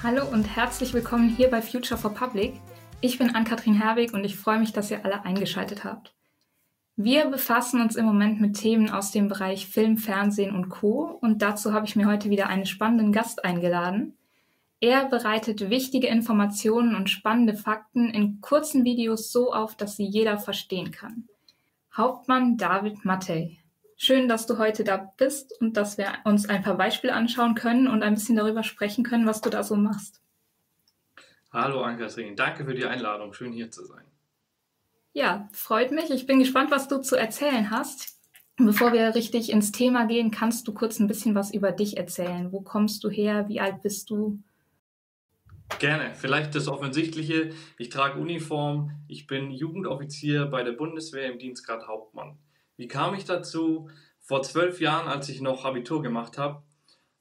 Hallo und herzlich willkommen hier bei Future for Public. Ich bin Ann-Kathrin Herwig und ich freue mich, dass ihr alle eingeschaltet habt. Wir befassen uns im Moment mit Themen aus dem Bereich Film, Fernsehen und Co. Und dazu habe ich mir heute wieder einen spannenden Gast eingeladen. Er bereitet wichtige Informationen und spannende Fakten in kurzen Videos so auf, dass sie jeder verstehen kann. Hauptmann David Mattei. Schön, dass du heute da bist und dass wir uns ein paar Beispiele anschauen können und ein bisschen darüber sprechen können, was du da so machst. Hallo Ann-Kathrin, danke für die Einladung. Schön hier zu sein. Ja, freut mich. Ich bin gespannt, was du zu erzählen hast. Bevor wir richtig ins Thema gehen, kannst du kurz ein bisschen was über dich erzählen. Wo kommst du her? Wie alt bist du? Gerne. Vielleicht das Offensichtliche. Ich trage Uniform. Ich bin Jugendoffizier bei der Bundeswehr im Dienstgrad Hauptmann. Wie kam ich dazu? Vor zwölf Jahren, als ich noch Abitur gemacht habe,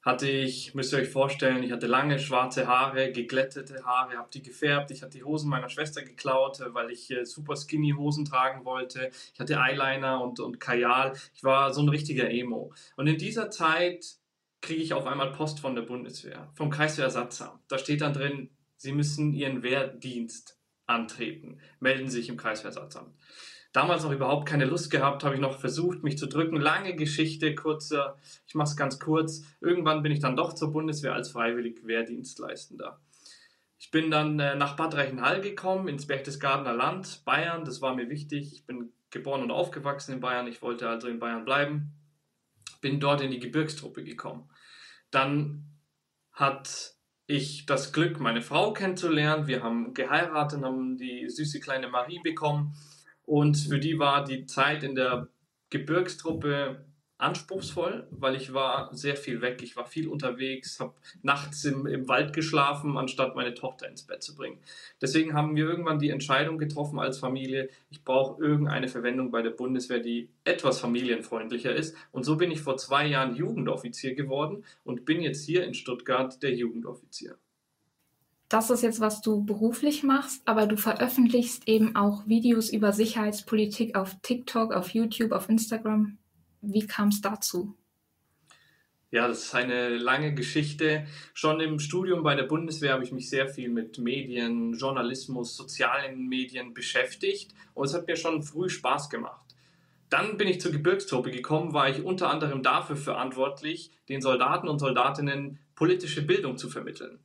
hatte ich, müsst ihr euch vorstellen, ich hatte lange schwarze Haare, geglättete Haare, habe die gefärbt. Ich hatte die Hosen meiner Schwester geklaut, weil ich äh, super skinny Hosen tragen wollte. Ich hatte Eyeliner und, und Kajal. Ich war so ein richtiger Emo. Und in dieser Zeit kriege ich auf einmal Post von der Bundeswehr, vom Kreiswehrersatzamt. Da steht dann drin, Sie müssen Ihren Wehrdienst antreten. Melden Sie sich im Kreiswehrersatzamt damals noch überhaupt keine Lust gehabt, habe ich noch versucht, mich zu drücken. Lange Geschichte, kurzer, ich mache es ganz kurz. Irgendwann bin ich dann doch zur Bundeswehr als freiwillig Wehrdienstleistender. Ich bin dann äh, nach Bad Reichenhall gekommen, ins Berchtesgadener Land, Bayern. Das war mir wichtig. Ich bin geboren und aufgewachsen in Bayern. Ich wollte also in Bayern bleiben. Bin dort in die Gebirgstruppe gekommen. Dann hat ich das Glück, meine Frau kennenzulernen. Wir haben geheiratet, haben die süße kleine Marie bekommen. Und für die war die Zeit in der Gebirgstruppe anspruchsvoll, weil ich war sehr viel weg, ich war viel unterwegs, habe nachts im, im Wald geschlafen, anstatt meine Tochter ins Bett zu bringen. Deswegen haben wir irgendwann die Entscheidung getroffen als Familie, ich brauche irgendeine Verwendung bei der Bundeswehr, die etwas familienfreundlicher ist. Und so bin ich vor zwei Jahren Jugendoffizier geworden und bin jetzt hier in Stuttgart der Jugendoffizier das ist jetzt, was du beruflich machst, aber du veröffentlichst eben auch Videos über Sicherheitspolitik auf TikTok, auf YouTube, auf Instagram. Wie kam es dazu? Ja, das ist eine lange Geschichte. Schon im Studium bei der Bundeswehr habe ich mich sehr viel mit Medien, Journalismus, sozialen Medien beschäftigt und es hat mir schon früh Spaß gemacht. Dann bin ich zur Gebirgstruppe gekommen, war ich unter anderem dafür verantwortlich, den Soldaten und Soldatinnen politische Bildung zu vermitteln.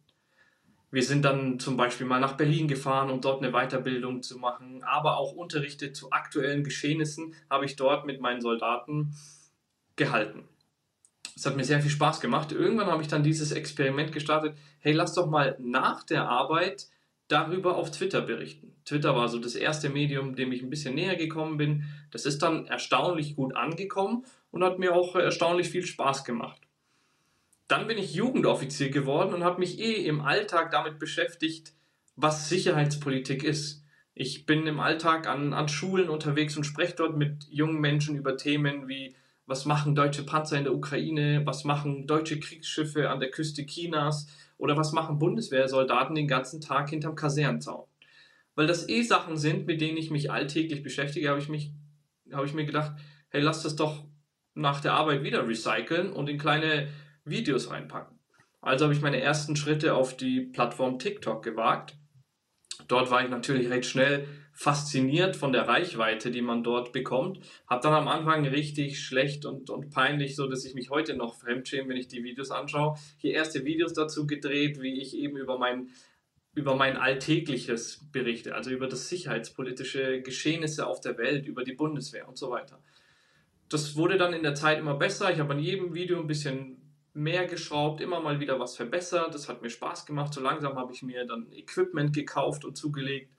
Wir sind dann zum Beispiel mal nach Berlin gefahren, um dort eine Weiterbildung zu machen, aber auch Unterrichte zu aktuellen Geschehnissen habe ich dort mit meinen Soldaten gehalten. Es hat mir sehr viel Spaß gemacht. Irgendwann habe ich dann dieses Experiment gestartet. Hey, lass doch mal nach der Arbeit darüber auf Twitter berichten. Twitter war so das erste Medium, dem ich ein bisschen näher gekommen bin. Das ist dann erstaunlich gut angekommen und hat mir auch erstaunlich viel Spaß gemacht. Dann bin ich Jugendoffizier geworden und habe mich eh im Alltag damit beschäftigt, was Sicherheitspolitik ist. Ich bin im Alltag an, an Schulen unterwegs und spreche dort mit jungen Menschen über Themen wie, was machen deutsche Panzer in der Ukraine, was machen deutsche Kriegsschiffe an der Küste Chinas oder was machen Bundeswehrsoldaten den ganzen Tag hinterm Kasernenzaun. Weil das eh Sachen sind, mit denen ich mich alltäglich beschäftige, habe ich, mich, habe ich mir gedacht, hey, lass das doch nach der Arbeit wieder recyceln und in kleine Videos reinpacken. Also habe ich meine ersten Schritte auf die Plattform TikTok gewagt. Dort war ich natürlich recht schnell fasziniert von der Reichweite, die man dort bekommt. Hab dann am Anfang richtig schlecht und, und peinlich, so dass ich mich heute noch fremdschäme, wenn ich die Videos anschaue. Hier erste Videos dazu gedreht, wie ich eben über mein über mein alltägliches berichte, also über das sicherheitspolitische Geschehnisse auf der Welt, über die Bundeswehr und so weiter. Das wurde dann in der Zeit immer besser. Ich habe an jedem Video ein bisschen mehr geschraubt, immer mal wieder was verbessert. Das hat mir Spaß gemacht. So langsam habe ich mir dann Equipment gekauft und zugelegt,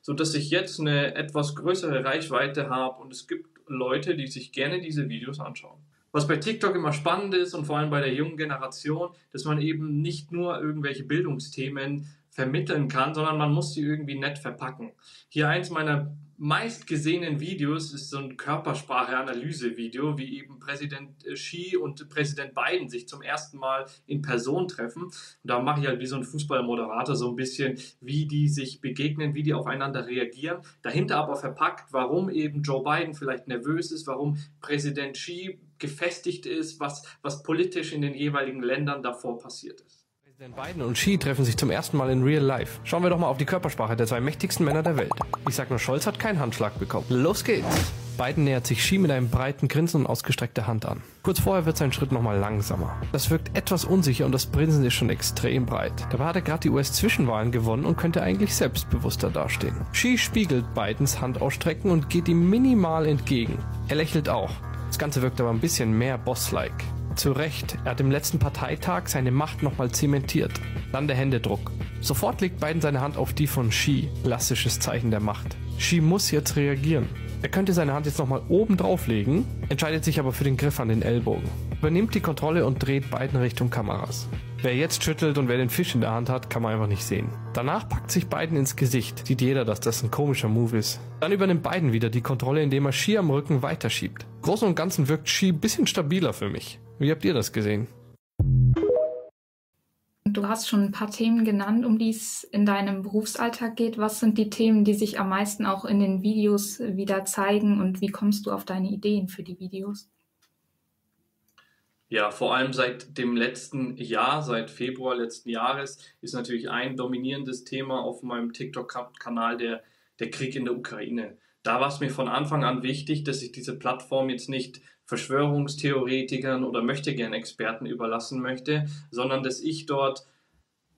so dass ich jetzt eine etwas größere Reichweite habe und es gibt Leute, die sich gerne diese Videos anschauen. Was bei TikTok immer spannend ist und vor allem bei der jungen Generation, dass man eben nicht nur irgendwelche Bildungsthemen vermitteln kann, sondern man muss sie irgendwie nett verpacken. Hier eins meiner meistgesehenen Videos ist so ein Körpersprache-Analyse-Video, wie eben Präsident Xi und Präsident Biden sich zum ersten Mal in Person treffen. Und da mache ich halt wie so ein Fußballmoderator so ein bisschen, wie die sich begegnen, wie die aufeinander reagieren. Dahinter aber verpackt, warum eben Joe Biden vielleicht nervös ist, warum Präsident Xi gefestigt ist, was, was politisch in den jeweiligen Ländern davor passiert ist. Denn Biden und Xi treffen sich zum ersten Mal in Real Life. Schauen wir doch mal auf die Körpersprache der zwei mächtigsten Männer der Welt. Ich sag nur, Scholz hat keinen Handschlag bekommen. Los geht's! Biden nähert sich Xi mit einem breiten Grinsen und ausgestreckter Hand an. Kurz vorher wird sein Schritt nochmal langsamer. Das wirkt etwas unsicher und das Grinsen ist schon extrem breit. Dabei hat er gerade die US-Zwischenwahlen gewonnen und könnte eigentlich selbstbewusster dastehen. Xi spiegelt Bidens Handausstrecken und geht ihm minimal entgegen. Er lächelt auch. Das Ganze wirkt aber ein bisschen mehr Boss-like. Zu Recht, er hat im letzten Parteitag seine Macht nochmal zementiert. Dann der Händedruck. Sofort legt Biden seine Hand auf die von Xi, klassisches Zeichen der Macht. Xi muss jetzt reagieren. Er könnte seine Hand jetzt nochmal oben drauflegen, entscheidet sich aber für den Griff an den Ellbogen. Übernimmt die Kontrolle und dreht Biden Richtung Kameras. Wer jetzt schüttelt und wer den Fisch in der Hand hat, kann man einfach nicht sehen. Danach packt sich Biden ins Gesicht. Sieht jeder, dass das ein komischer Move ist. Dann übernimmt Biden wieder die Kontrolle, indem er Ski am Rücken weiterschiebt. Großen und Ganzen wirkt ein bisschen stabiler für mich. Wie habt ihr das gesehen? Du hast schon ein paar Themen genannt, um die es in deinem Berufsalltag geht. Was sind die Themen, die sich am meisten auch in den Videos wieder zeigen und wie kommst du auf deine Ideen für die Videos? Ja, vor allem seit dem letzten Jahr, seit Februar letzten Jahres, ist natürlich ein dominierendes Thema auf meinem TikTok-Kanal der, der Krieg in der Ukraine. Da war es mir von Anfang an wichtig, dass ich diese Plattform jetzt nicht Verschwörungstheoretikern oder Möchtegern-Experten überlassen möchte, sondern dass ich dort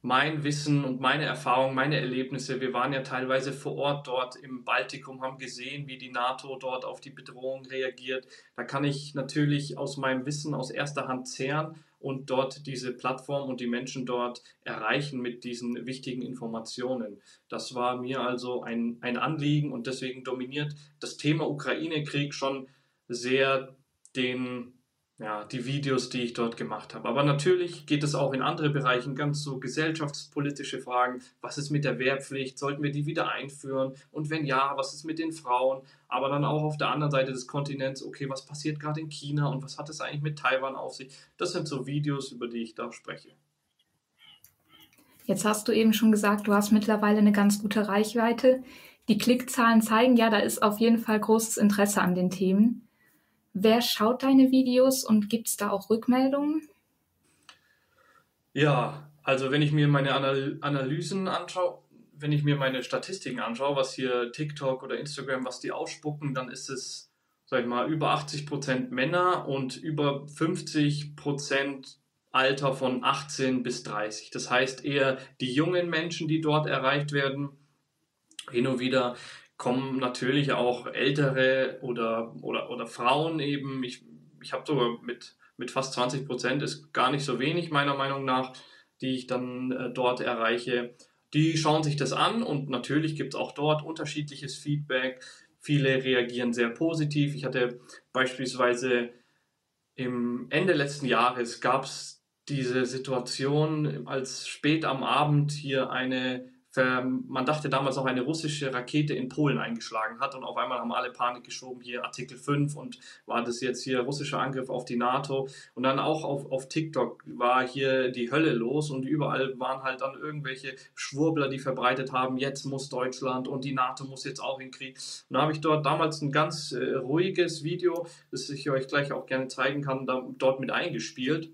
mein Wissen und meine Erfahrungen, meine Erlebnisse. Wir waren ja teilweise vor Ort dort im Baltikum, haben gesehen, wie die NATO dort auf die Bedrohung reagiert. Da kann ich natürlich aus meinem Wissen aus erster Hand zehren und dort diese Plattform und die Menschen dort erreichen mit diesen wichtigen Informationen. Das war mir also ein, ein Anliegen und deswegen dominiert das Thema Ukraine-Krieg schon sehr den ja, die Videos, die ich dort gemacht habe. Aber natürlich geht es auch in andere Bereichen, ganz so gesellschaftspolitische Fragen. Was ist mit der Wehrpflicht? Sollten wir die wieder einführen? Und wenn ja, was ist mit den Frauen? Aber dann auch auf der anderen Seite des Kontinents, okay, was passiert gerade in China und was hat es eigentlich mit Taiwan auf sich? Das sind so Videos, über die ich da spreche. Jetzt hast du eben schon gesagt, du hast mittlerweile eine ganz gute Reichweite. Die Klickzahlen zeigen ja, da ist auf jeden Fall großes Interesse an den Themen. Wer schaut deine Videos und gibt es da auch Rückmeldungen? Ja, also wenn ich mir meine Analysen anschaue, wenn ich mir meine Statistiken anschaue, was hier TikTok oder Instagram, was die ausspucken, dann ist es, sag ich mal, über 80% Männer und über 50% Alter von 18 bis 30. Das heißt eher die jungen Menschen, die dort erreicht werden. Hin und wieder kommen natürlich auch ältere oder, oder, oder Frauen eben. Ich, ich habe sogar mit, mit fast 20 Prozent, ist gar nicht so wenig meiner Meinung nach, die ich dann äh, dort erreiche. Die schauen sich das an und natürlich gibt es auch dort unterschiedliches Feedback. Viele reagieren sehr positiv. Ich hatte beispielsweise im Ende letzten Jahres gab es diese Situation, als spät am Abend hier eine man dachte damals auch eine russische Rakete in Polen eingeschlagen hat und auf einmal haben alle Panik geschoben, hier Artikel 5 und war das jetzt hier russischer Angriff auf die NATO und dann auch auf, auf TikTok war hier die Hölle los und überall waren halt dann irgendwelche Schwurbler, die verbreitet haben, jetzt muss Deutschland und die NATO muss jetzt auch in Krieg. Und da habe ich dort damals ein ganz äh, ruhiges Video, das ich euch gleich auch gerne zeigen kann, da, dort mit eingespielt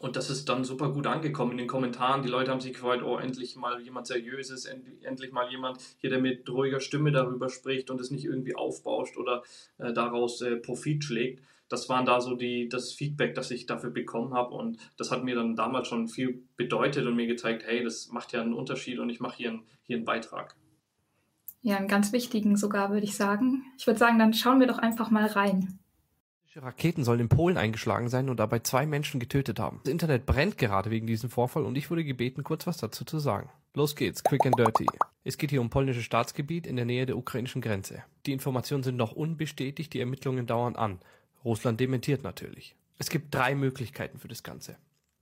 und das ist dann super gut angekommen in den Kommentaren. Die Leute haben sich gefreut, oh, endlich mal jemand Seriöses, endlich mal jemand hier, der mit ruhiger Stimme darüber spricht und es nicht irgendwie aufbauscht oder äh, daraus äh, Profit schlägt. Das waren da so die, das Feedback, das ich dafür bekommen habe. Und das hat mir dann damals schon viel bedeutet und mir gezeigt, hey, das macht ja einen Unterschied und ich mache hier, hier einen Beitrag. Ja, einen ganz wichtigen sogar, würde ich sagen. Ich würde sagen, dann schauen wir doch einfach mal rein. Raketen sollen in Polen eingeschlagen sein und dabei zwei Menschen getötet haben. Das Internet brennt gerade wegen diesem Vorfall und ich wurde gebeten, kurz was dazu zu sagen. Los geht's, quick and dirty. Es geht hier um polnisches Staatsgebiet in der Nähe der ukrainischen Grenze. Die Informationen sind noch unbestätigt, die Ermittlungen dauern an. Russland dementiert natürlich. Es gibt drei Möglichkeiten für das Ganze.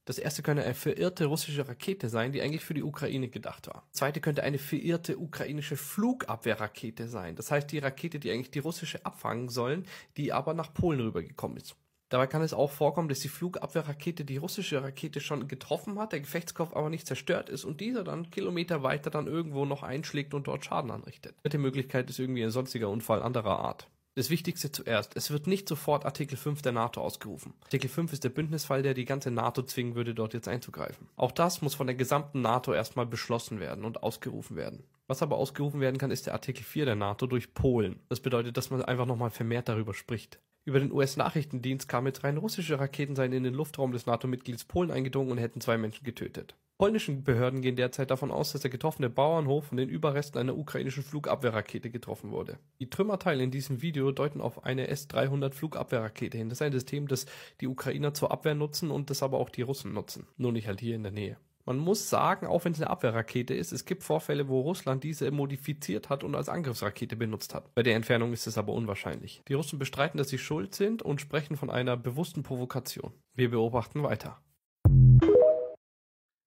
Das erste könnte eine verirrte russische Rakete sein, die eigentlich für die Ukraine gedacht war. Das zweite könnte eine verirrte ukrainische Flugabwehrrakete sein. Das heißt, die Rakete, die eigentlich die russische abfangen sollen, die aber nach Polen rübergekommen ist. Dabei kann es auch vorkommen, dass die Flugabwehrrakete die russische Rakete schon getroffen hat, der Gefechtskopf aber nicht zerstört ist und dieser dann Kilometer weiter dann irgendwo noch einschlägt und dort Schaden anrichtet. Dritte Möglichkeit ist irgendwie ein sonstiger Unfall anderer Art. Das Wichtigste zuerst. Es wird nicht sofort Artikel 5 der NATO ausgerufen. Artikel 5 ist der Bündnisfall, der die ganze NATO zwingen würde, dort jetzt einzugreifen. Auch das muss von der gesamten NATO erstmal beschlossen werden und ausgerufen werden. Was aber ausgerufen werden kann, ist der Artikel 4 der NATO durch Polen. Das bedeutet, dass man einfach nochmal vermehrt darüber spricht. Über den US-Nachrichtendienst kam jetzt rein, russische Raketen seien in den Luftraum des NATO-Mitglieds Polen eingedrungen und hätten zwei Menschen getötet. Polnischen Behörden gehen derzeit davon aus, dass der getroffene Bauernhof von den Überresten einer ukrainischen Flugabwehrrakete getroffen wurde. Die Trümmerteile in diesem Video deuten auf eine S-300 Flugabwehrrakete hin. Das ist ein System, das die Ukrainer zur Abwehr nutzen und das aber auch die Russen nutzen. Nur nicht halt hier in der Nähe. Man muss sagen, auch wenn es eine Abwehrrakete ist, es gibt Vorfälle, wo Russland diese modifiziert hat und als Angriffsrakete benutzt hat. Bei der Entfernung ist es aber unwahrscheinlich. Die Russen bestreiten, dass sie schuld sind und sprechen von einer bewussten Provokation. Wir beobachten weiter.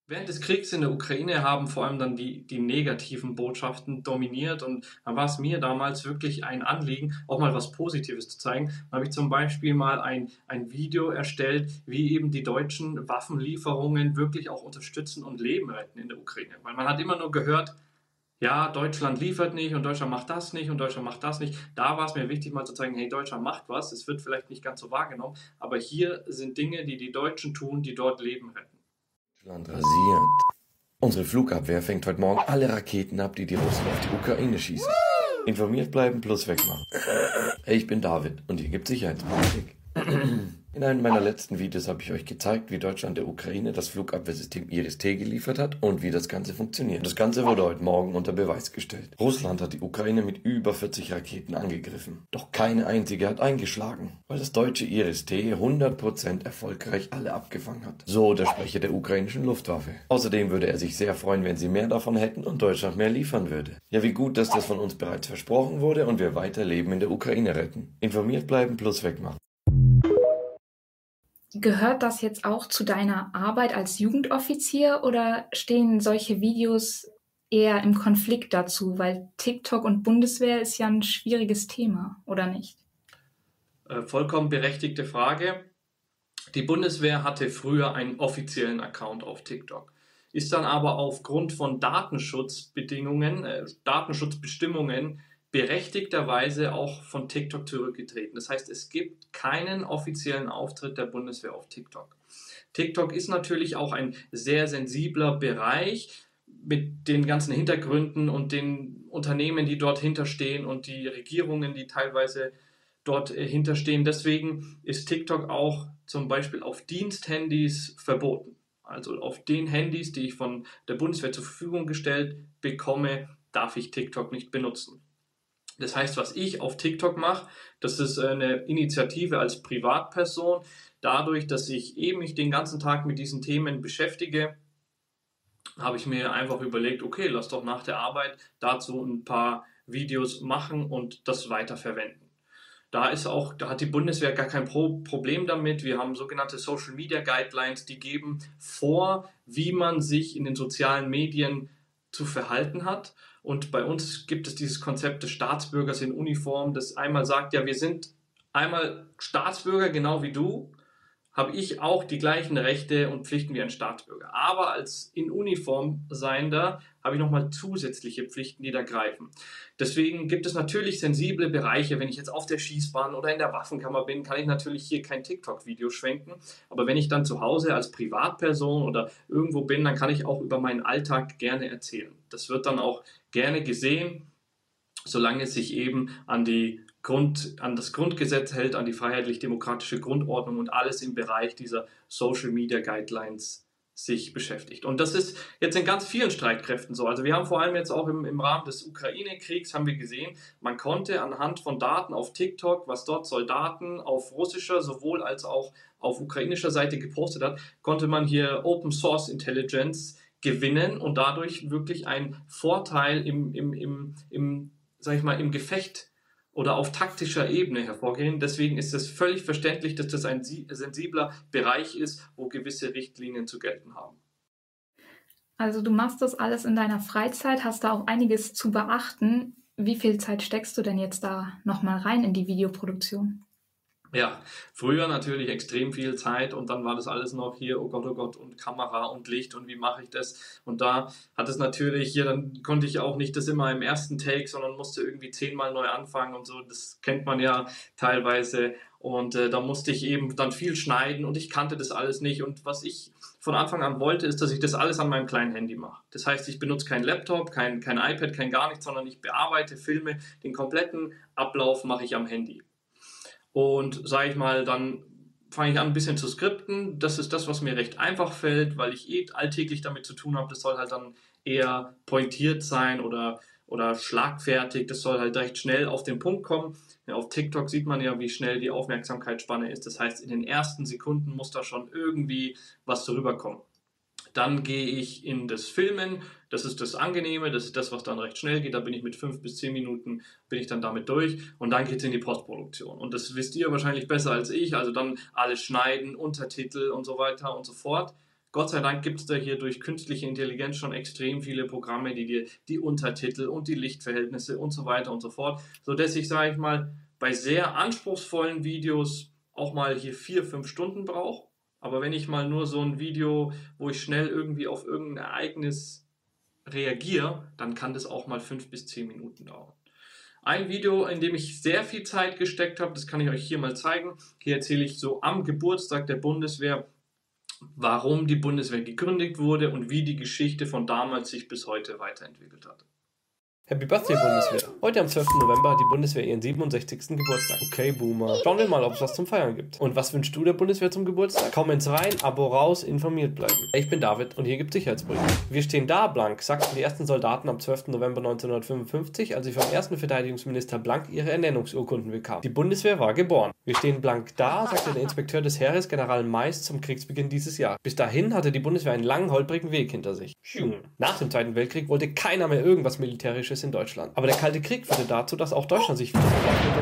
Während des Kriegs in der Ukraine haben vor allem dann die, die negativen Botschaften dominiert und dann war es mir damals wirklich ein Anliegen, auch mal was Positives zu zeigen. Dann habe ich zum Beispiel mal ein, ein Video erstellt, wie eben die deutschen Waffenlieferungen wirklich auch unterstützen und Leben retten in der Ukraine. Weil man hat immer nur gehört, ja, Deutschland liefert nicht und Deutschland macht das nicht und Deutschland macht das nicht. Da war es mir wichtig mal zu zeigen, hey, Deutschland macht was. Es wird vielleicht nicht ganz so wahrgenommen, aber hier sind Dinge, die die Deutschen tun, die dort Leben retten. Deutschland rasiert. Unsere Flugabwehr fängt heute Morgen alle Raketen ab, die die Russen auf die Ukraine schießen. Informiert bleiben plus wegmachen. Ich bin David und hier gibt Sicherheitspolitik. In einem meiner letzten Videos habe ich euch gezeigt, wie Deutschland der Ukraine das Flugabwehrsystem Iris-T geliefert hat und wie das Ganze funktioniert. Das Ganze wurde heute Morgen unter Beweis gestellt. Russland hat die Ukraine mit über 40 Raketen angegriffen. Doch keine einzige hat eingeschlagen, weil das deutsche Iris-T 100% erfolgreich alle abgefangen hat. So der Sprecher der ukrainischen Luftwaffe. Außerdem würde er sich sehr freuen, wenn sie mehr davon hätten und Deutschland mehr liefern würde. Ja, wie gut, dass das von uns bereits versprochen wurde und wir weiter Leben in der Ukraine retten. Informiert bleiben plus wegmachen. Gehört das jetzt auch zu deiner Arbeit als Jugendoffizier oder stehen solche Videos eher im Konflikt dazu? Weil TikTok und Bundeswehr ist ja ein schwieriges Thema, oder nicht? Äh, vollkommen berechtigte Frage. Die Bundeswehr hatte früher einen offiziellen Account auf TikTok, ist dann aber aufgrund von Datenschutzbedingungen, äh, Datenschutzbestimmungen berechtigterweise auch von TikTok zurückgetreten. Das heißt, es gibt keinen offiziellen Auftritt der Bundeswehr auf TikTok. TikTok ist natürlich auch ein sehr sensibler Bereich mit den ganzen Hintergründen und den Unternehmen, die dort hinterstehen und die Regierungen, die teilweise dort äh, hinterstehen. Deswegen ist TikTok auch zum Beispiel auf Diensthandys verboten. Also auf den Handys, die ich von der Bundeswehr zur Verfügung gestellt bekomme, darf ich TikTok nicht benutzen. Das heißt, was ich auf TikTok mache, das ist eine Initiative als Privatperson. Dadurch, dass ich eben mich den ganzen Tag mit diesen Themen beschäftige, habe ich mir einfach überlegt, okay, lass doch nach der Arbeit dazu ein paar Videos machen und das weiterverwenden. Da ist auch, da hat die Bundeswehr gar kein Pro Problem damit. Wir haben sogenannte Social Media Guidelines, die geben vor, wie man sich in den sozialen Medien zu verhalten hat. Und bei uns gibt es dieses Konzept des Staatsbürgers in Uniform, das einmal sagt, ja, wir sind einmal Staatsbürger, genau wie du, habe ich auch die gleichen Rechte und Pflichten wie ein Staatsbürger. Aber als in Uniform seiender habe ich nochmal zusätzliche Pflichten, die da greifen. Deswegen gibt es natürlich sensible Bereiche. Wenn ich jetzt auf der Schießbahn oder in der Waffenkammer bin, kann ich natürlich hier kein TikTok-Video schwenken. Aber wenn ich dann zu Hause als Privatperson oder irgendwo bin, dann kann ich auch über meinen Alltag gerne erzählen. Das wird dann auch gerne gesehen, solange es sich eben an die Grund, an das Grundgesetz hält, an die freiheitlich-demokratische Grundordnung und alles im Bereich dieser Social Media Guidelines sich beschäftigt. Und das ist jetzt in ganz vielen Streitkräften so. Also wir haben vor allem jetzt auch im, im Rahmen des Ukraine-Kriegs haben wir gesehen, man konnte anhand von Daten auf TikTok, was dort Soldaten auf russischer sowohl als auch auf ukrainischer Seite gepostet hat, konnte man hier Open Source Intelligence gewinnen und dadurch wirklich einen Vorteil im, im, im, im sag ich mal, im Gefecht oder auf taktischer Ebene hervorgehen. Deswegen ist es völlig verständlich, dass das ein sensibler Bereich ist, wo gewisse Richtlinien zu gelten haben. Also du machst das alles in deiner Freizeit, hast da auch einiges zu beachten. Wie viel Zeit steckst du denn jetzt da nochmal rein in die Videoproduktion? Ja, früher natürlich extrem viel Zeit und dann war das alles noch hier, oh Gott, oh Gott, und Kamera und Licht und wie mache ich das? Und da hat es natürlich hier, dann konnte ich auch nicht das immer im ersten Take, sondern musste irgendwie zehnmal neu anfangen und so. Das kennt man ja teilweise. Und äh, da musste ich eben dann viel schneiden und ich kannte das alles nicht. Und was ich von Anfang an wollte, ist, dass ich das alles an meinem kleinen Handy mache. Das heißt, ich benutze kein Laptop, kein, kein iPad, kein gar nichts, sondern ich bearbeite Filme. Den kompletten Ablauf mache ich am Handy. Und sage ich mal, dann fange ich an, ein bisschen zu skripten. Das ist das, was mir recht einfach fällt, weil ich eh alltäglich damit zu tun habe. Das soll halt dann eher pointiert sein oder, oder schlagfertig. Das soll halt recht schnell auf den Punkt kommen. Ja, auf TikTok sieht man ja, wie schnell die Aufmerksamkeitsspanne ist. Das heißt, in den ersten Sekunden muss da schon irgendwie was drüber kommen. Dann gehe ich in das Filmen. Das ist das Angenehme, das ist das, was dann recht schnell geht. Da bin ich mit fünf bis zehn Minuten bin ich dann damit durch und dann geht es in die Postproduktion. Und das wisst ihr wahrscheinlich besser als ich. Also dann alles schneiden, Untertitel und so weiter und so fort. Gott sei Dank gibt es da hier durch künstliche Intelligenz schon extrem viele Programme, die dir die Untertitel und die Lichtverhältnisse und so weiter und so fort, sodass ich, sage ich mal, bei sehr anspruchsvollen Videos auch mal hier vier, fünf Stunden brauche aber wenn ich mal nur so ein Video, wo ich schnell irgendwie auf irgendein Ereignis reagiere, dann kann das auch mal fünf bis zehn Minuten dauern. Ein Video, in dem ich sehr viel Zeit gesteckt habe, das kann ich euch hier mal zeigen. Hier erzähle ich so am Geburtstag der Bundeswehr, warum die Bundeswehr gegründet wurde und wie die Geschichte von damals sich bis heute weiterentwickelt hat. Happy Birthday Bundeswehr. Heute am 12. November hat die Bundeswehr ihren 67. Geburtstag. Okay, Boomer. Schauen wir mal, ob es was zum Feiern gibt. Und was wünschst du der Bundeswehr zum Geburtstag? Comments rein, Abo raus, informiert bleiben. Ich bin David und hier gibt Sicherheitsbriefe. Wir stehen da, Blank, sagten die ersten Soldaten am 12. November 1955, als sie vom ersten Verteidigungsminister Blank ihre Ernennungsurkunden bekamen. Die Bundeswehr war geboren. Wir stehen blank da, sagte der Inspekteur des Heeres, General Mais, zum Kriegsbeginn dieses Jahres. Bis dahin hatte die Bundeswehr einen langen, holprigen Weg hinter sich. Nach dem Zweiten Weltkrieg wollte keiner mehr irgendwas Militärisches ist in Deutschland. Aber der Kalte Krieg führte dazu, dass auch Deutschland sich wieder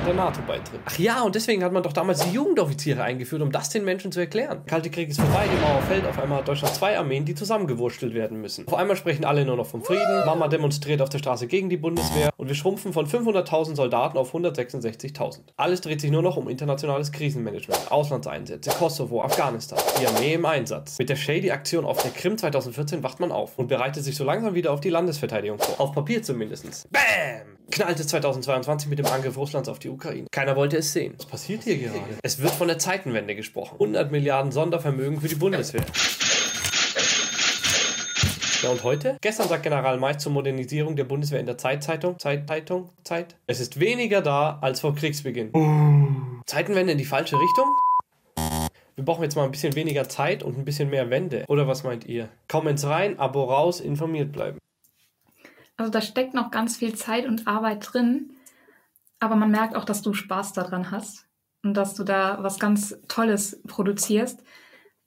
und der NATO beitritt. Ach ja, und deswegen hat man doch damals die Jugendoffiziere eingeführt, um das den Menschen zu erklären. Der Kalte Krieg ist vorbei, die Mauer fällt, auf einmal hat Deutschland zwei Armeen, die zusammengewurstelt werden müssen. Auf einmal sprechen alle nur noch vom Frieden, Mama demonstriert auf der Straße gegen die Bundeswehr und wir schrumpfen von 500.000 Soldaten auf 166.000. Alles dreht sich nur noch um internationales Krisenmanagement, Auslandseinsätze, Kosovo, Afghanistan. Die Armee im Einsatz. Mit der Shady-Aktion auf der Krim 2014 wacht man auf und bereitet sich so langsam wieder auf die Landesverteidigung vor. Auf Papier zumindest. Bam! Knallt es 2022 mit dem Angriff Russlands auf die Ukraine. Keiner wollte es sehen. Was passiert hier gerade? Es wird von der Zeitenwende gesprochen. 100 Milliarden Sondervermögen für die Bundeswehr. Ja, und heute? Gestern sagt General Mais zur Modernisierung der Bundeswehr in der Zeitzeitung, Zeitzeitung, Zeit. Es ist weniger da als vor Kriegsbeginn. Zeitenwende in die falsche Richtung? Wir brauchen jetzt mal ein bisschen weniger Zeit und ein bisschen mehr Wende. Oder was meint ihr? Comments rein, Abo raus, informiert bleiben. Also da steckt noch ganz viel Zeit und Arbeit drin, aber man merkt auch, dass du Spaß daran hast und dass du da was ganz Tolles produzierst.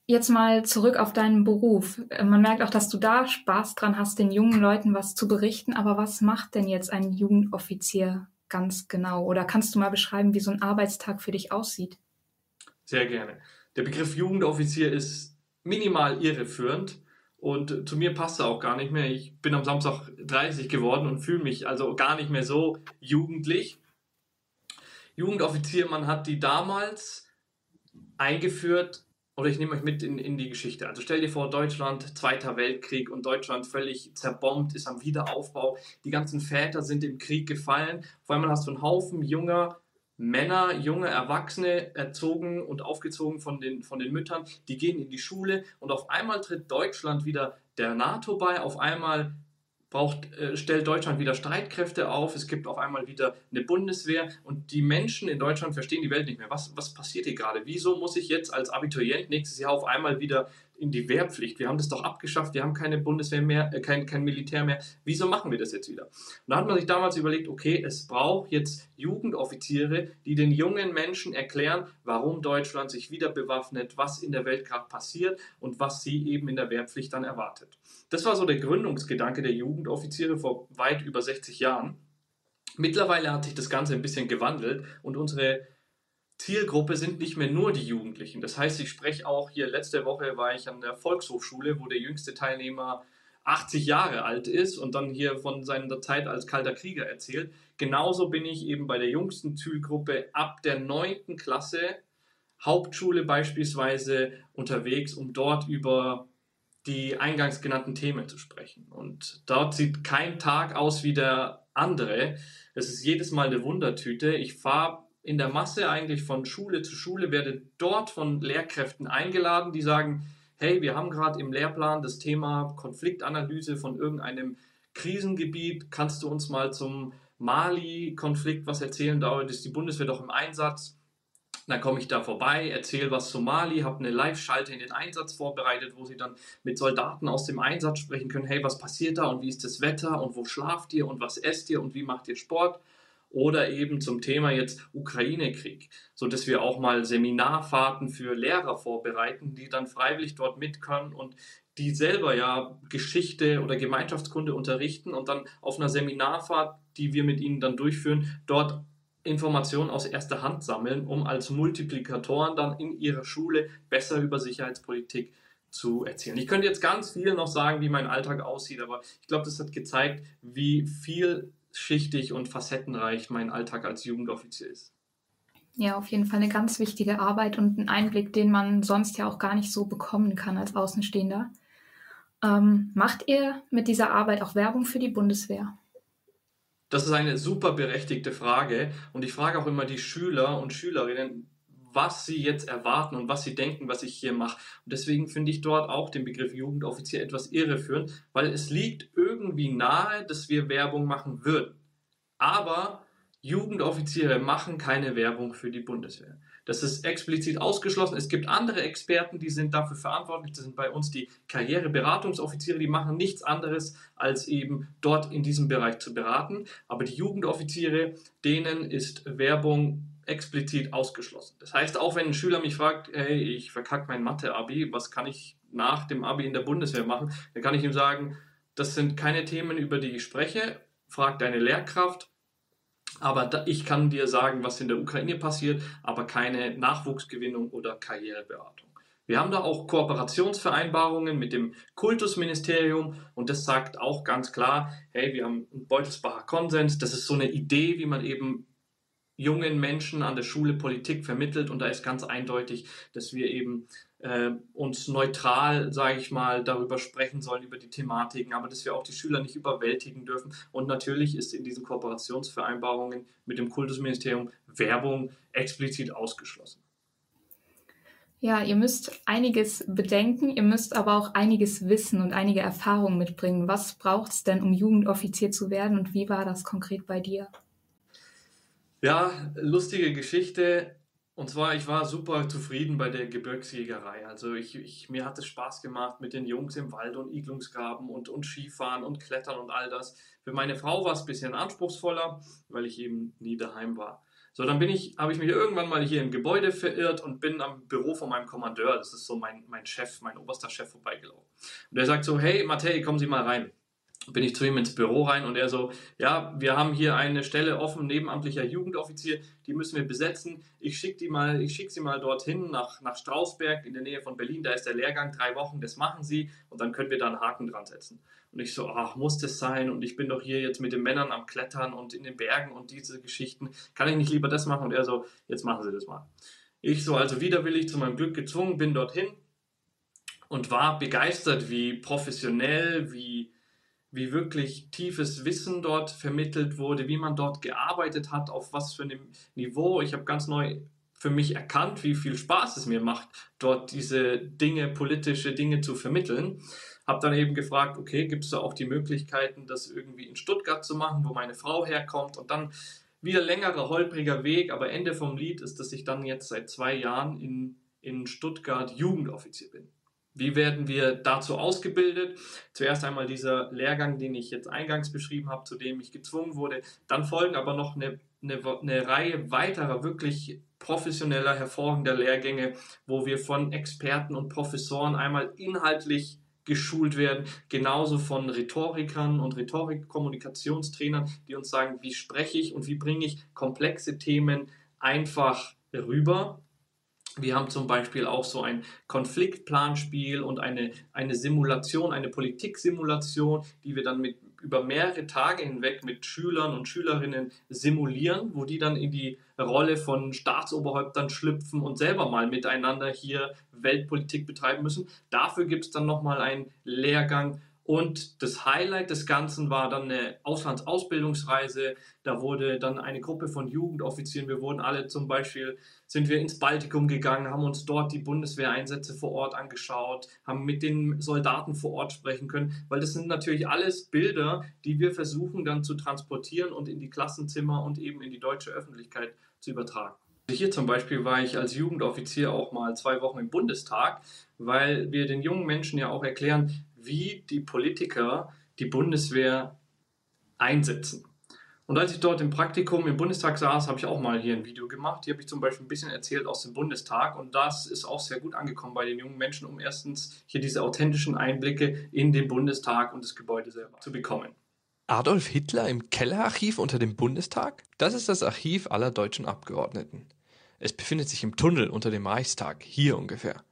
Jetzt mal zurück auf deinen Beruf. Man merkt auch, dass du da Spaß dran hast, den jungen Leuten was zu berichten. Aber was macht denn jetzt ein Jugendoffizier ganz genau? Oder kannst du mal beschreiben, wie so ein Arbeitstag für dich aussieht? Sehr gerne. Der Begriff Jugendoffizier ist minimal irreführend. Und zu mir passt er auch gar nicht mehr. Ich bin am Samstag 30 geworden und fühle mich also gar nicht mehr so jugendlich. Jugendoffizier, man hat die damals eingeführt, oder ich nehme euch mit in, in die Geschichte. Also stell dir vor, Deutschland, Zweiter Weltkrieg und Deutschland völlig zerbombt, ist am Wiederaufbau. Die ganzen Väter sind im Krieg gefallen. Vor allem hast du einen Haufen junger Männer, junge Erwachsene erzogen und aufgezogen von den, von den Müttern, die gehen in die Schule und auf einmal tritt Deutschland wieder der NATO bei, auf einmal braucht, äh, stellt Deutschland wieder Streitkräfte auf, es gibt auf einmal wieder eine Bundeswehr und die Menschen in Deutschland verstehen die Welt nicht mehr. Was, was passiert hier gerade? Wieso muss ich jetzt als Abiturient nächstes Jahr auf einmal wieder in die Wehrpflicht. Wir haben das doch abgeschafft, wir haben keine Bundeswehr mehr, äh, kein, kein Militär mehr. Wieso machen wir das jetzt wieder? Und da hat man sich damals überlegt, okay, es braucht jetzt Jugendoffiziere, die den jungen Menschen erklären, warum Deutschland sich wieder bewaffnet, was in der Welt gerade passiert und was sie eben in der Wehrpflicht dann erwartet. Das war so der Gründungsgedanke der Jugendoffiziere vor weit über 60 Jahren. Mittlerweile hat sich das Ganze ein bisschen gewandelt und unsere Zielgruppe sind nicht mehr nur die Jugendlichen. Das heißt, ich spreche auch hier, letzte Woche war ich an der Volkshochschule, wo der jüngste Teilnehmer 80 Jahre alt ist und dann hier von seiner Zeit als kalter Krieger erzählt. Genauso bin ich eben bei der jüngsten Zielgruppe ab der 9. Klasse Hauptschule beispielsweise unterwegs, um dort über die eingangs genannten Themen zu sprechen. Und dort sieht kein Tag aus wie der andere. Es ist jedes Mal eine Wundertüte. Ich fahre in der Masse eigentlich von Schule zu Schule, werde dort von Lehrkräften eingeladen, die sagen, hey, wir haben gerade im Lehrplan das Thema Konfliktanalyse von irgendeinem Krisengebiet. Kannst du uns mal zum Mali-Konflikt was erzählen? Da ist die Bundeswehr doch im Einsatz. Dann komme ich da vorbei, erzähle was zu Mali, habe eine Live-Schalte in den Einsatz vorbereitet, wo sie dann mit Soldaten aus dem Einsatz sprechen können. Hey, was passiert da und wie ist das Wetter und wo schlaft ihr und was esst ihr und wie macht ihr Sport? Oder eben zum Thema jetzt Ukraine-Krieg, so dass wir auch mal Seminarfahrten für Lehrer vorbereiten, die dann freiwillig dort mit können und die selber ja Geschichte oder Gemeinschaftskunde unterrichten und dann auf einer Seminarfahrt, die wir mit ihnen dann durchführen, dort Informationen aus erster Hand sammeln, um als Multiplikatoren dann in ihrer Schule besser über Sicherheitspolitik zu erzählen. Ich könnte jetzt ganz viel noch sagen, wie mein Alltag aussieht, aber ich glaube, das hat gezeigt, wie vielschichtig und facettenreich mein Alltag als Jugendoffizier ist. Ja, auf jeden Fall eine ganz wichtige Arbeit und ein Einblick, den man sonst ja auch gar nicht so bekommen kann als Außenstehender. Ähm, macht ihr mit dieser Arbeit auch Werbung für die Bundeswehr? Das ist eine super berechtigte Frage und ich frage auch immer die Schüler und Schülerinnen, was sie jetzt erwarten und was sie denken, was ich hier mache. Und deswegen finde ich dort auch den Begriff Jugendoffizier etwas irreführend, weil es liegt irgendwie nahe, dass wir Werbung machen würden. Aber Jugendoffiziere machen keine Werbung für die Bundeswehr. Das ist explizit ausgeschlossen. Es gibt andere Experten, die sind dafür verantwortlich. Das sind bei uns die Karriereberatungsoffiziere, die machen nichts anderes, als eben dort in diesem Bereich zu beraten. Aber die Jugendoffiziere, denen ist Werbung explizit ausgeschlossen. Das heißt, auch wenn ein Schüler mich fragt, hey, ich verkacke mein Mathe-Abi, was kann ich nach dem Abi in der Bundeswehr machen, dann kann ich ihm sagen, das sind keine Themen, über die ich spreche. Frag deine Lehrkraft, aber ich kann dir sagen, was in der Ukraine passiert, aber keine Nachwuchsgewinnung oder Karriereberatung. Wir haben da auch Kooperationsvereinbarungen mit dem Kultusministerium und das sagt auch ganz klar, hey, wir haben einen Beutelsbacher Konsens. Das ist so eine Idee, wie man eben jungen Menschen an der Schule Politik vermittelt und da ist ganz eindeutig, dass wir eben äh, uns neutral, sage ich mal, darüber sprechen sollen, über die Thematiken, aber dass wir auch die Schüler nicht überwältigen dürfen. Und natürlich ist in diesen Kooperationsvereinbarungen mit dem Kultusministerium Werbung explizit ausgeschlossen. Ja, ihr müsst einiges bedenken, ihr müsst aber auch einiges wissen und einige Erfahrungen mitbringen. Was braucht es denn, um Jugendoffizier zu werden und wie war das konkret bei dir? Ja, lustige Geschichte. Und zwar, ich war super zufrieden bei der Gebirgsjägerei. Also ich, ich, mir hat es Spaß gemacht mit den Jungs im Wald und Iglungsgraben und, und Skifahren und Klettern und all das. Für meine Frau war es ein bisschen anspruchsvoller, weil ich eben nie daheim war. So, dann bin ich, habe ich mich irgendwann mal hier im Gebäude verirrt und bin am Büro von meinem Kommandeur, das ist so mein, mein Chef, mein oberster Chef vorbeigelaufen. Und der sagt so, hey Matej, kommen Sie mal rein bin ich zu ihm ins Büro rein und er so, ja, wir haben hier eine Stelle offen, nebenamtlicher Jugendoffizier, die müssen wir besetzen. Ich schicke die mal, ich schicke sie mal dorthin nach, nach Strausberg in der Nähe von Berlin, da ist der Lehrgang, drei Wochen, das machen sie und dann können wir da einen Haken dran setzen. Und ich so, ach, muss das sein? Und ich bin doch hier jetzt mit den Männern am Klettern und in den Bergen und diese Geschichten. Kann ich nicht lieber das machen? Und er so, jetzt machen Sie das mal. Ich so, also widerwillig zu meinem Glück gezwungen, bin dorthin und war begeistert, wie professionell, wie wie wirklich tiefes Wissen dort vermittelt wurde, wie man dort gearbeitet hat, auf was für einem Niveau. Ich habe ganz neu für mich erkannt, wie viel Spaß es mir macht, dort diese Dinge, politische Dinge zu vermitteln. Habe dann eben gefragt, okay, gibt es da auch die Möglichkeiten, das irgendwie in Stuttgart zu machen, wo meine Frau herkommt und dann wieder längerer, holpriger Weg, aber Ende vom Lied ist, dass ich dann jetzt seit zwei Jahren in, in Stuttgart Jugendoffizier bin. Wie werden wir dazu ausgebildet? Zuerst einmal dieser Lehrgang, den ich jetzt eingangs beschrieben habe, zu dem ich gezwungen wurde. Dann folgen aber noch eine, eine, eine Reihe weiterer wirklich professioneller, hervorragender Lehrgänge, wo wir von Experten und Professoren einmal inhaltlich geschult werden, genauso von Rhetorikern und Rhetorik-Kommunikationstrainern, die uns sagen, wie spreche ich und wie bringe ich komplexe Themen einfach rüber wir haben zum Beispiel auch so ein Konfliktplanspiel und eine, eine Simulation, eine Politiksimulation, die wir dann mit über mehrere Tage hinweg mit Schülern und Schülerinnen simulieren, wo die dann in die Rolle von Staatsoberhäuptern schlüpfen und selber mal miteinander hier Weltpolitik betreiben müssen. Dafür gibt es dann nochmal einen Lehrgang und das Highlight des Ganzen war dann eine Auslandsausbildungsreise. Da wurde dann eine Gruppe von Jugendoffizieren, wir wurden alle zum Beispiel, sind wir ins Baltikum gegangen, haben uns dort die Bundeswehreinsätze vor Ort angeschaut, haben mit den Soldaten vor Ort sprechen können, weil das sind natürlich alles Bilder, die wir versuchen dann zu transportieren und in die Klassenzimmer und eben in die deutsche Öffentlichkeit zu übertragen. Hier zum Beispiel war ich als Jugendoffizier auch mal zwei Wochen im Bundestag, weil wir den jungen Menschen ja auch erklären, wie die Politiker die Bundeswehr einsetzen. Und als ich dort im Praktikum im Bundestag saß, habe ich auch mal hier ein Video gemacht. Hier habe ich zum Beispiel ein bisschen erzählt aus dem Bundestag und das ist auch sehr gut angekommen bei den jungen Menschen, um erstens hier diese authentischen Einblicke in den Bundestag und das Gebäude selber zu bekommen. Adolf Hitler im Kellerarchiv unter dem Bundestag? Das ist das Archiv aller deutschen Abgeordneten. Es befindet sich im Tunnel unter dem Reichstag, hier ungefähr.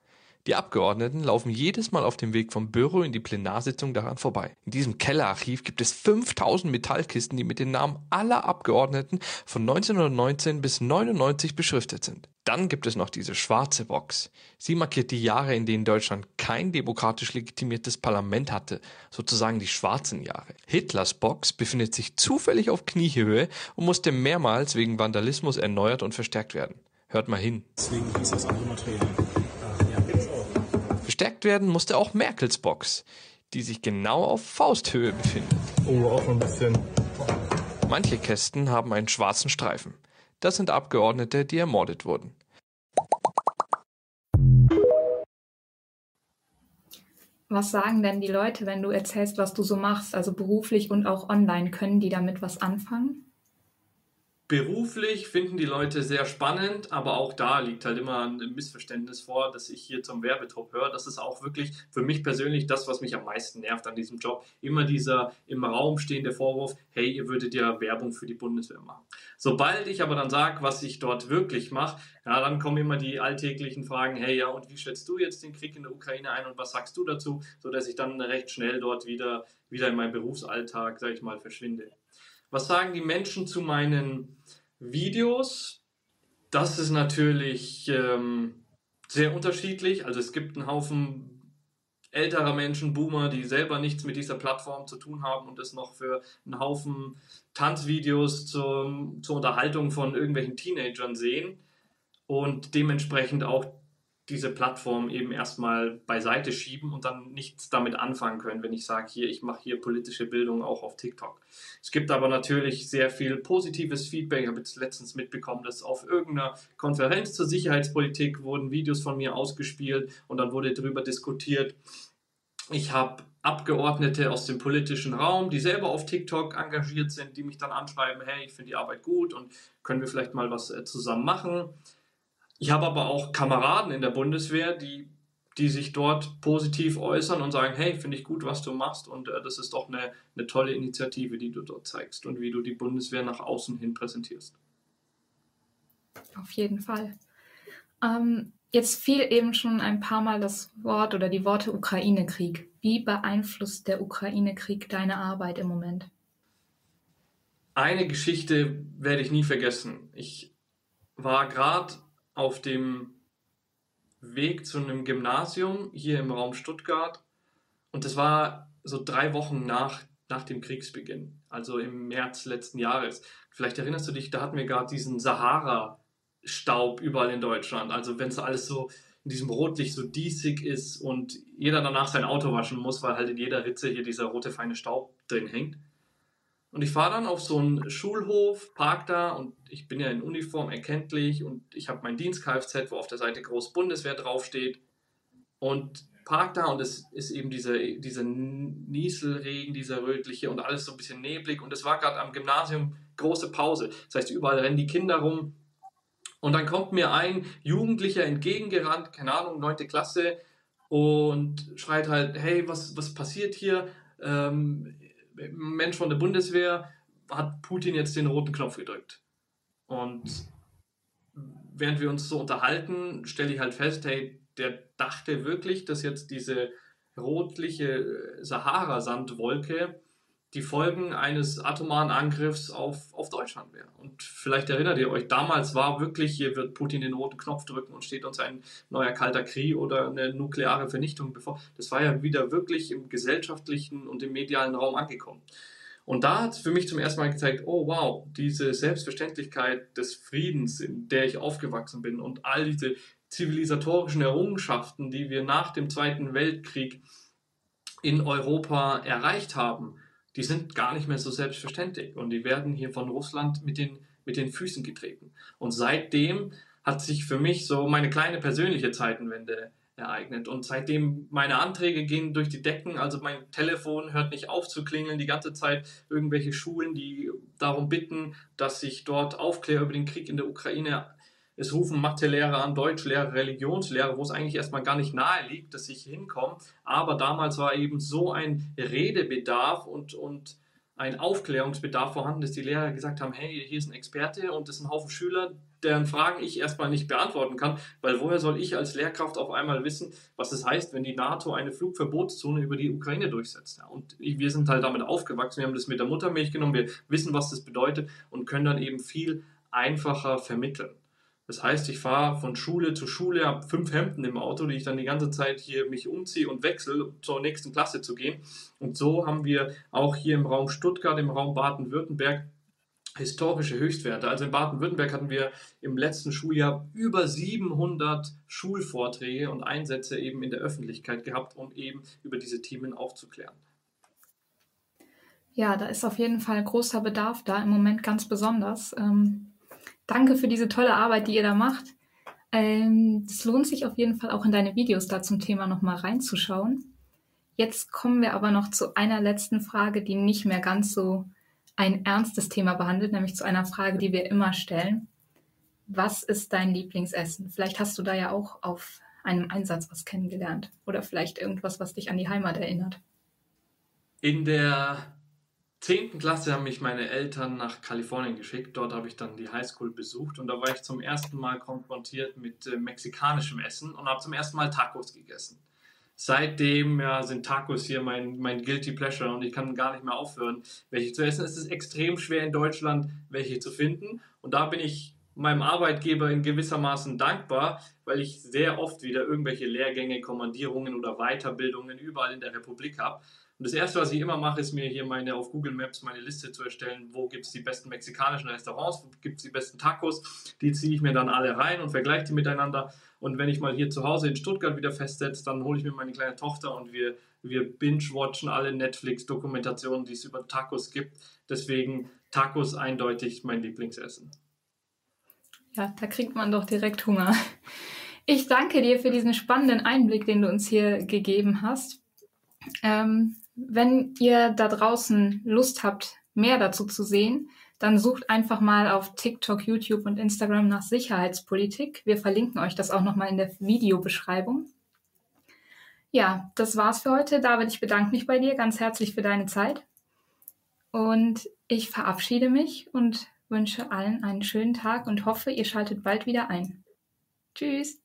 Die Abgeordneten laufen jedes Mal auf dem Weg vom Büro in die Plenarsitzung daran vorbei. In diesem Kellerarchiv gibt es 5000 Metallkisten, die mit den Namen aller Abgeordneten von 1919 bis 99 beschriftet sind. Dann gibt es noch diese schwarze Box. Sie markiert die Jahre, in denen Deutschland kein demokratisch legitimiertes Parlament hatte, sozusagen die schwarzen Jahre. Hitlers Box befindet sich zufällig auf Kniehöhe und musste mehrmals wegen Vandalismus erneuert und verstärkt werden. Hört mal hin. Deswegen hieß das andere Material. Verstärkt werden musste auch Merkels Box, die sich genau auf Fausthöhe befindet. Oh, auch ein bisschen. Manche Kästen haben einen schwarzen Streifen. Das sind Abgeordnete, die ermordet wurden. Was sagen denn die Leute, wenn du erzählst, was du so machst, also beruflich und auch online? Können die damit was anfangen? Beruflich finden die Leute sehr spannend, aber auch da liegt halt immer ein Missverständnis vor, dass ich hier zum Werbetrupp höre. Das ist auch wirklich für mich persönlich das, was mich am meisten nervt an diesem Job. Immer dieser im Raum stehende Vorwurf, hey, ihr würdet ja Werbung für die Bundeswehr machen. Sobald ich aber dann sage, was ich dort wirklich mache, ja, dann kommen immer die alltäglichen Fragen, hey, ja, und wie schätzt du jetzt den Krieg in der Ukraine ein und was sagst du dazu, sodass ich dann recht schnell dort wieder, wieder in meinem Berufsalltag, sag ich mal, verschwinde. Was sagen die Menschen zu meinen Videos? Das ist natürlich ähm, sehr unterschiedlich. Also es gibt einen Haufen älterer Menschen, Boomer, die selber nichts mit dieser Plattform zu tun haben und es noch für einen Haufen Tanzvideos zur, zur Unterhaltung von irgendwelchen Teenagern sehen und dementsprechend auch diese Plattform eben erstmal beiseite schieben und dann nichts damit anfangen können, wenn ich sage, hier, ich mache hier politische Bildung auch auf TikTok. Es gibt aber natürlich sehr viel positives Feedback. Ich habe jetzt letztens mitbekommen, dass auf irgendeiner Konferenz zur Sicherheitspolitik wurden Videos von mir ausgespielt und dann wurde darüber diskutiert. Ich habe Abgeordnete aus dem politischen Raum, die selber auf TikTok engagiert sind, die mich dann anschreiben, hey, ich finde die Arbeit gut und können wir vielleicht mal was äh, zusammen machen. Ich habe aber auch Kameraden in der Bundeswehr, die, die sich dort positiv äußern und sagen, hey, finde ich gut, was du machst und äh, das ist doch eine, eine tolle Initiative, die du dort zeigst und wie du die Bundeswehr nach außen hin präsentierst. Auf jeden Fall. Ähm, jetzt fiel eben schon ein paar Mal das Wort oder die Worte Ukraine-Krieg. Wie beeinflusst der Ukraine-Krieg deine Arbeit im Moment? Eine Geschichte werde ich nie vergessen. Ich war gerade auf dem Weg zu einem Gymnasium hier im Raum Stuttgart und das war so drei Wochen nach, nach dem Kriegsbeginn, also im März letzten Jahres. Vielleicht erinnerst du dich, da hatten wir gerade diesen Sahara-Staub überall in Deutschland. Also wenn es alles so in diesem Rotlicht so diesig ist und jeder danach sein Auto waschen muss, weil halt in jeder Ritze hier dieser rote feine Staub drin hängt. Und ich fahre dann auf so einen Schulhof, park da und ich bin ja in Uniform erkenntlich und ich habe mein Dienst-Kfz, wo auf der Seite Groß Bundeswehr draufsteht. Und park da und es ist eben dieser, dieser Nieselregen, dieser rötliche und alles so ein bisschen neblig. Und es war gerade am Gymnasium große Pause. Das heißt, überall rennen die Kinder rum. Und dann kommt mir ein Jugendlicher entgegengerannt, keine Ahnung, neunte Klasse, und schreit halt, hey, was, was passiert hier? Ähm, Mensch von der Bundeswehr hat Putin jetzt den roten Knopf gedrückt. Und während wir uns so unterhalten, stelle ich halt fest, hey, der dachte wirklich, dass jetzt diese rotliche Sahara-Sandwolke die Folgen eines atomaren Angriffs auf, auf Deutschland wären. Und vielleicht erinnert ihr euch, damals war wirklich, hier wird Putin den roten Knopf drücken und steht uns ein neuer kalter Krieg oder eine nukleare Vernichtung bevor. Das war ja wieder wirklich im gesellschaftlichen und im medialen Raum angekommen. Und da hat es für mich zum ersten Mal gezeigt, oh wow, diese Selbstverständlichkeit des Friedens, in der ich aufgewachsen bin und all diese zivilisatorischen Errungenschaften, die wir nach dem Zweiten Weltkrieg in Europa erreicht haben, die sind gar nicht mehr so selbstverständlich und die werden hier von Russland mit den, mit den Füßen getreten. Und seitdem hat sich für mich so meine kleine persönliche Zeitenwende ereignet. Und seitdem meine Anträge gehen durch die Decken, also mein Telefon hört nicht auf zu klingeln, die ganze Zeit irgendwelche Schulen, die darum bitten, dass ich dort aufkläre über den Krieg in der Ukraine. Es rufen Mathelehrer an, Deutschlehrer, Religionslehrer, wo es eigentlich erstmal gar nicht nahe liegt, dass ich hinkomme. Aber damals war eben so ein Redebedarf und, und ein Aufklärungsbedarf vorhanden, dass die Lehrer gesagt haben, hey, hier ist ein Experte und das ist ein Haufen Schüler, deren Fragen ich erstmal nicht beantworten kann, weil woher soll ich als Lehrkraft auf einmal wissen, was es heißt, wenn die NATO eine Flugverbotszone über die Ukraine durchsetzt. Und wir sind halt damit aufgewachsen, wir haben das mit der Muttermilch genommen, wir wissen, was das bedeutet und können dann eben viel einfacher vermitteln. Das heißt, ich fahre von Schule zu Schule, habe fünf Hemden im Auto, die ich dann die ganze Zeit hier mich umziehe und wechsle, zur nächsten Klasse zu gehen. Und so haben wir auch hier im Raum Stuttgart, im Raum Baden-Württemberg historische Höchstwerte. Also in Baden-Württemberg hatten wir im letzten Schuljahr über 700 Schulvorträge und Einsätze eben in der Öffentlichkeit gehabt, um eben über diese Themen aufzuklären. Ja, da ist auf jeden Fall großer Bedarf da, im Moment ganz besonders. Ähm, danke für diese tolle Arbeit, die ihr da macht. Ähm, es lohnt sich auf jeden Fall auch in deine Videos da zum Thema nochmal reinzuschauen. Jetzt kommen wir aber noch zu einer letzten Frage, die nicht mehr ganz so ein ernstes Thema behandelt, nämlich zu einer Frage, die wir immer stellen. Was ist dein Lieblingsessen? Vielleicht hast du da ja auch auf einem Einsatz was kennengelernt oder vielleicht irgendwas, was dich an die Heimat erinnert. In der 10. Klasse haben mich meine Eltern nach Kalifornien geschickt. Dort habe ich dann die Highschool besucht und da war ich zum ersten Mal konfrontiert mit äh, mexikanischem Essen und habe zum ersten Mal Tacos gegessen seitdem ja, sind Tacos hier mein, mein Guilty Pleasure und ich kann gar nicht mehr aufhören, welche zu essen. Es ist extrem schwer in Deutschland, welche zu finden. Und da bin ich meinem Arbeitgeber in gewissermaßen dankbar, weil ich sehr oft wieder irgendwelche Lehrgänge, Kommandierungen oder Weiterbildungen überall in der Republik habe. Und das Erste, was ich immer mache, ist mir hier meine auf Google Maps meine Liste zu erstellen, wo gibt es die besten mexikanischen Restaurants, wo gibt es die besten Tacos. Die ziehe ich mir dann alle rein und vergleiche die miteinander. Und wenn ich mal hier zu Hause in Stuttgart wieder festsetze, dann hole ich mir meine kleine Tochter und wir, wir binge-watchen alle Netflix-Dokumentationen, die es über Tacos gibt. Deswegen Tacos eindeutig mein Lieblingsessen. Ja, da kriegt man doch direkt Hunger. Ich danke dir für diesen spannenden Einblick, den du uns hier gegeben hast. Ähm, wenn ihr da draußen Lust habt, mehr dazu zu sehen, dann sucht einfach mal auf TikTok, YouTube und Instagram nach Sicherheitspolitik. Wir verlinken euch das auch nochmal in der Videobeschreibung. Ja, das war's für heute. David, ich bedanke mich bei dir ganz herzlich für deine Zeit. Und ich verabschiede mich und wünsche allen einen schönen Tag und hoffe, ihr schaltet bald wieder ein. Tschüss.